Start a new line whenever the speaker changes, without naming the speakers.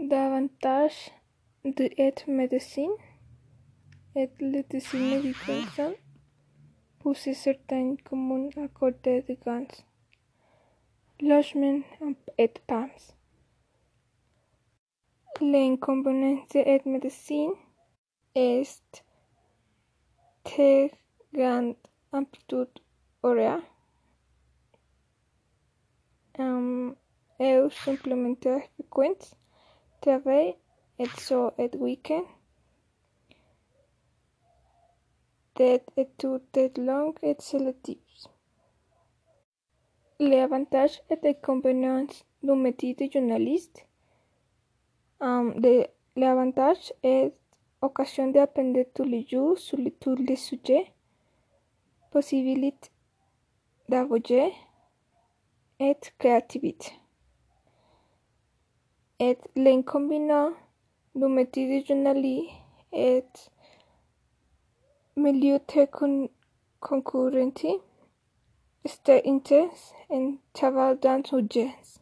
Davantage d'être médecin et le dessin du personne pousser certains communs à côté de gants. Logement et PAMS. L'inconvénient d'être médecin est de grande amplitude horaire. Um, eu suplémentaire frequent, travail et so et week-end. Des études longues et sélectives. Les avantages et inconvénients du métier de journaliste. Um, de, L'avantage est occasion d'apprendre tous les jours sur tous les sujets, possibilité d'avoyer et créativité. Et l'inconvénient du métier de journaliste est milieu très con concurrenti, c'était intense et travail dans urgence.